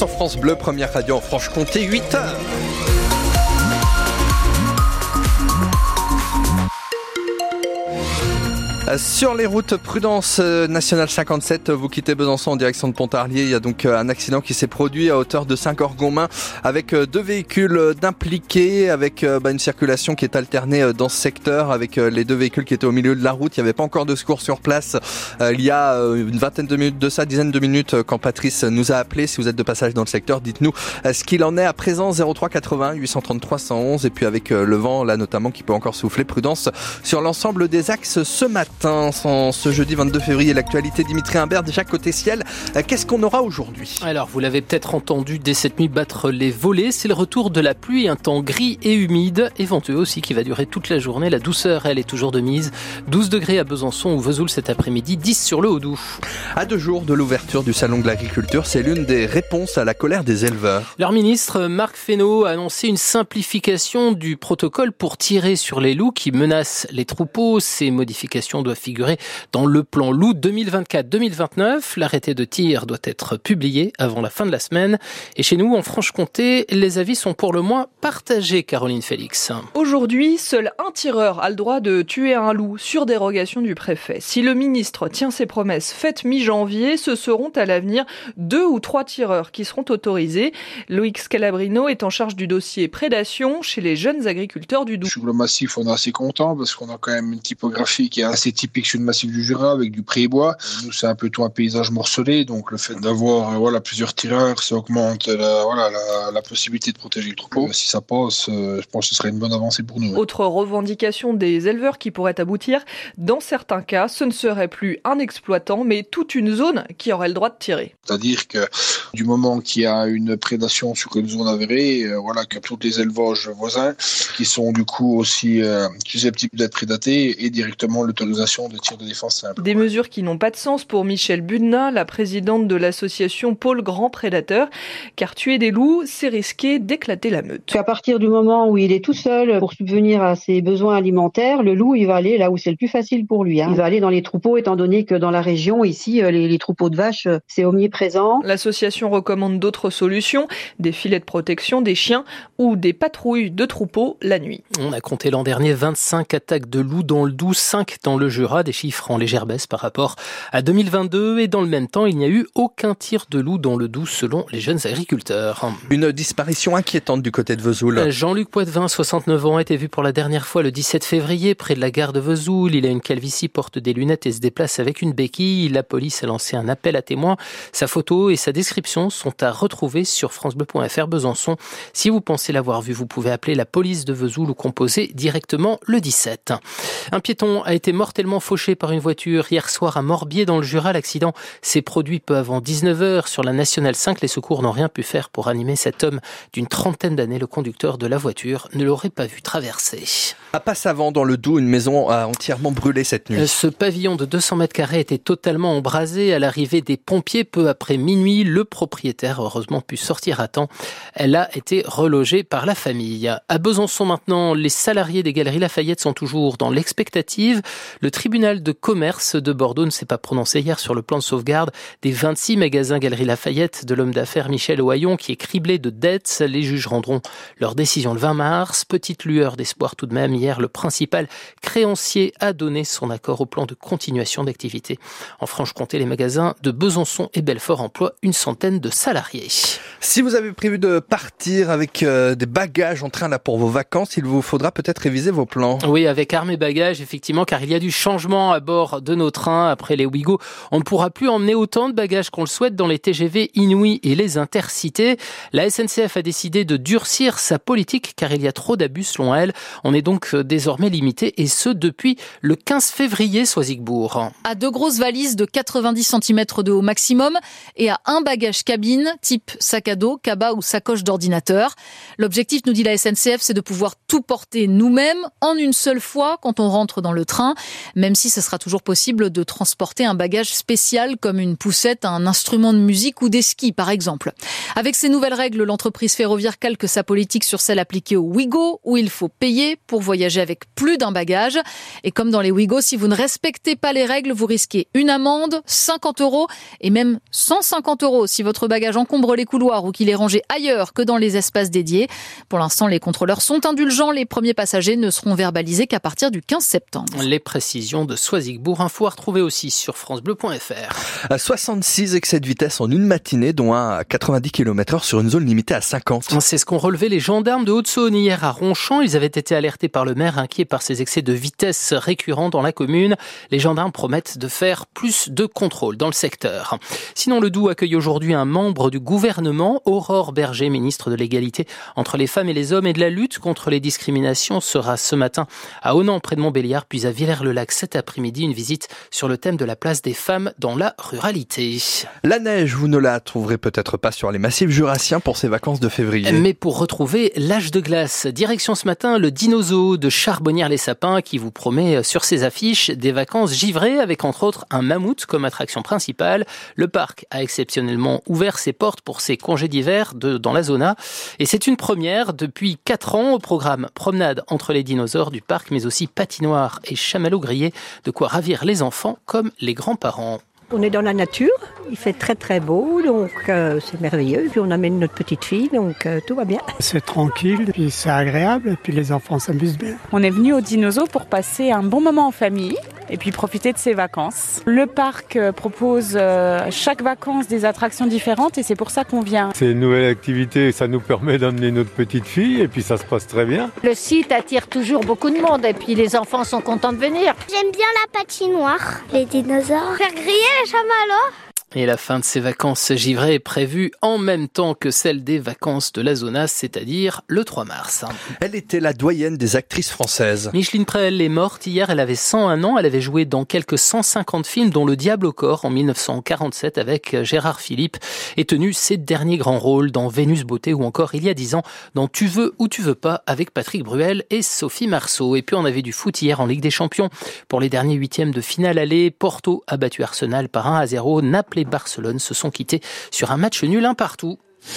sur France Bleu, première radio en Franche-Comté, 8 Sur les routes Prudence euh, nationale 57, vous quittez Besançon en direction de Pontarlier. Il y a donc euh, un accident qui s'est produit à hauteur de Saint-Orgonmain avec euh, deux véhicules d'impliqués, avec bah, une circulation qui est alternée dans ce secteur, avec les deux véhicules qui étaient au milieu de la route. Il n'y avait pas encore de secours sur place. Il y a une vingtaine de minutes de ça, dizaine de minutes, quand Patrice nous a appelé. Si vous êtes de passage dans le secteur, dites-nous ce qu'il en est à présent 03 80 833 111 et puis avec le vent là notamment qui peut encore souffler. Prudence sur l'ensemble des axes ce matin ce jeudi 22 février. L'actualité Dimitri Imbert, déjà côté ciel. Euh, qu'est-ce qu'on aura aujourd'hui? Alors, vous l'avez peut-être entendu dès cette nuit battre les volets. C'est le retour de la pluie, un temps gris et humide, éventueux aussi qui va durer toute la journée. La douceur, elle, est toujours de mise. 12 degrés à Besançon ou Vesoul cet après-midi, 10 sur le Haut-Doubs. À deux jours de l'ouverture du Salon de l'agriculture, c'est l'une des réponses à la colère des éleveurs. Leur ministre, Marc Fesneau, a annoncé une simplification du protocole pour tirer sur les loups qui menacent les troupeaux. Ces modifications doit figurer dans le plan loup 2024-2029. L'arrêté de tir doit être publié avant la fin de la semaine. Et chez nous, en Franche-Comté, les avis sont pour le moins partagés, Caroline Félix. Aujourd'hui, seul un tireur a le droit de tuer un loup sur dérogation du préfet. Si le ministre tient ses promesses faites mi-janvier, ce seront à l'avenir deux ou trois tireurs qui seront autorisés. Loïc Scalabrino est en charge du dossier prédation chez les jeunes agriculteurs du Doubs. Sur le massif, on est assez content parce qu'on a quand même une typographie qui est assez typique sur le massif du Jura avec du prébois. Nous, c'est un peu tout un paysage morcelé, donc le fait d'avoir euh, voilà plusieurs tireurs, ça augmente la, voilà la, possibilité de protéger le troupeau. Si ça passe, euh, je pense que ce serait une bonne avancée pour nous. Autre revendication des éleveurs qui pourrait aboutir, dans certains cas, ce ne serait plus un exploitant, mais toute une zone qui aurait le droit de tirer. C'est-à-dire que du moment qu'il y a une prédation sur une zone avérée, euh, voilà que tous les élevages voisins qui sont du coup aussi susceptibles d'être prédatés et directement l'autorisation de tir de défense simple. Des mesures qui n'ont pas de sens pour Michel Budna, la présidente de l'association Pôle Grand Prédateur, car tuer des loups, c'est risquer d'éclater la meute. À partir du moment où il est tout seul pour subvenir à ses besoins alimentaires, le loup, il va aller là où c'est le plus facile pour lui. Hein. Il va aller dans les troupeaux, étant donné que dans la région, ici, euh, les, les troupeaux de vaches, euh, c'est omniprésent. L'association recommande d'autres solutions, des filets de protection, des chiens ou des patrouilles de troupeaux la nuit. On a compté l'an dernier 25 attaques de loups dans le Doubs, 5 dans le Jura, des chiffres en légère baisse par rapport à 2022 et dans le même temps, il n'y a eu aucun tir de loup dans le Doubs selon les jeunes agriculteurs. Une disparition inquiétante du côté de Vesoul. Euh, Jean-Luc Poitvin, 69 ans, a été vu pour la dernière fois le 17 février près de la gare de Vesoul. Il a une calvitie, porte des lunettes et se déplace avec une béquille. La police a lancé un appel à témoins. Sa photo et sa description sont à retrouver sur francebleu.fr Besançon. Si vous pensez l'avoir vu, vous pouvez appeler la police de Vesoul ou composer directement le 17. Un piéton a été mortellement fauché par une voiture hier soir à Morbier dans le Jura. L'accident s'est produit peu avant 19h sur la Nationale 5. Les secours n'ont rien pu faire pour animer cet homme d'une trentaine d'années. Le conducteur de la voiture ne l'aurait pas vu traverser. À Passavant, dans le Doubs, une maison a entièrement brûlé cette nuit. Ce pavillon de 200 mètres carrés était totalement embrasé. À l'arrivée des pompiers, peu après minuit, le propriétaire, heureusement, pu sortir à temps. Elle a été relogée par la famille. À Besançon maintenant, les salariés des Galeries Lafayette sont toujours dans l'expectative. Le tribunal de commerce de Bordeaux ne s'est pas prononcé hier sur le plan de sauvegarde des 26 magasins Galeries Lafayette de l'homme d'affaires Michel Ohaillon qui est criblé de dettes. Les juges rendront leur décision le 20 mars. Petite lueur d'espoir tout de même. Hier, le principal créancier a donné son accord au plan de continuation d'activité. En Franche-Comté, les magasins de Besançon et Belfort emploient une centaine de salariés. Si vous avez prévu de partir avec euh, des bagages en train là pour vos vacances, il vous faudra peut-être réviser vos plans. Oui, avec armes et bagages, effectivement, car il y a du changement à bord de nos trains après les Ouigo. On ne pourra plus emmener autant de bagages qu'on le souhaite dans les TGV Inouï et les Intercités. La SNCF a décidé de durcir sa politique car il y a trop d'abus selon elle. On est donc euh, désormais limité et ce depuis le 15 février, Soisigbourg. À deux grosses valises de 90 cm de haut maximum et à un bagage cabine type sac à dos, cabas ou sacoche d'ordinateur. L'objectif, nous dit la SNCF, c'est de pouvoir tout porter nous-mêmes en une seule fois quand on rentre dans le train, même si ce sera toujours possible de transporter un bagage spécial comme une poussette, un instrument de musique ou des skis par exemple. Avec ces nouvelles règles, l'entreprise ferroviaire calque sa politique sur celle appliquée au Ouigo où il faut payer pour voyager avec plus d'un bagage. Et comme dans les Ouigo, si vous ne respectez pas les règles, vous risquez une amende, 50 euros et même 150 euros si votre bagage encombre les couloirs ou qu'il est rangé ailleurs que dans les espaces dédiés. Pour l'instant, les contrôleurs sont indulgents. Les premiers passagers ne seront verbalisés qu'à partir du 15 septembre. De Soisigbourg, info à retrouver aussi sur francebleu.fr. 66 excès de vitesse en une matinée, dont un à 90 km h sur une zone limitée à 50. C'est ce qu'ont relevé les gendarmes de Haute-Saône hier à Ronchamp. Ils avaient été alertés par le maire, inquiet par ces excès de vitesse récurrents dans la commune. Les gendarmes promettent de faire plus de contrôles dans le secteur. Sinon, le Doubs accueille aujourd'hui un membre du gouvernement, Aurore Berger, ministre de l'égalité entre les femmes et les hommes et de la lutte contre les discriminations, sera ce matin à Onan, près de Montbéliard, puis à Villers-le-Lac cet après-midi, une visite sur le thème de la place des femmes dans la ruralité. La neige, vous ne la trouverez peut-être pas sur les massifs jurassiens pour ces vacances de février. Mais pour retrouver l'âge de glace, direction ce matin le dinosaure de Charbonnières-les-Sapins qui vous promet sur ses affiches des vacances givrées avec entre autres un mammouth comme attraction principale. Le parc a exceptionnellement ouvert ses portes pour ses congés d'hiver dans la zona et c'est une première depuis 4 ans au programme promenade entre les dinosaures du parc mais aussi patinoire et chamallow de quoi ravir les enfants comme les grands-parents. On est dans la nature, il fait très très beau, donc euh, c'est merveilleux. Puis on amène notre petite fille, donc euh, tout va bien. C'est tranquille, puis c'est agréable, et puis les enfants s'amusent bien. On est venu au Dinosaure pour passer un bon moment en famille et puis profiter de ses vacances. Le parc euh, propose chaque vacances des attractions différentes et c'est pour ça qu'on vient. C'est une nouvelle activité, ça nous permet d'amener notre petite fille et puis ça se passe très bien. Le site attire toujours beaucoup de monde et puis les enfants sont contents de venir. J'aime bien la patinoire, les dinosaures, faire griller et la fin de ces vacances givrées est prévue en même temps que celle des vacances de la zona, c'est-à-dire le 3 mars. Elle était la doyenne des actrices françaises. Micheline Prel est morte hier, elle avait 101 ans, elle avait joué dans quelques 150 films dont Le Diable au corps en 1947 avec Gérard Philippe et tenu ses derniers grands rôles dans Vénus Beauté ou encore il y a 10 ans dans Tu veux ou tu veux pas avec Patrick Bruel et Sophie Marceau. Et puis on avait du foot hier en Ligue des Champions pour les derniers huitièmes de finale aller. Porto a battu Arsenal par 1 à 0. Naples Barcelone se sont quittés sur un match nul un partout.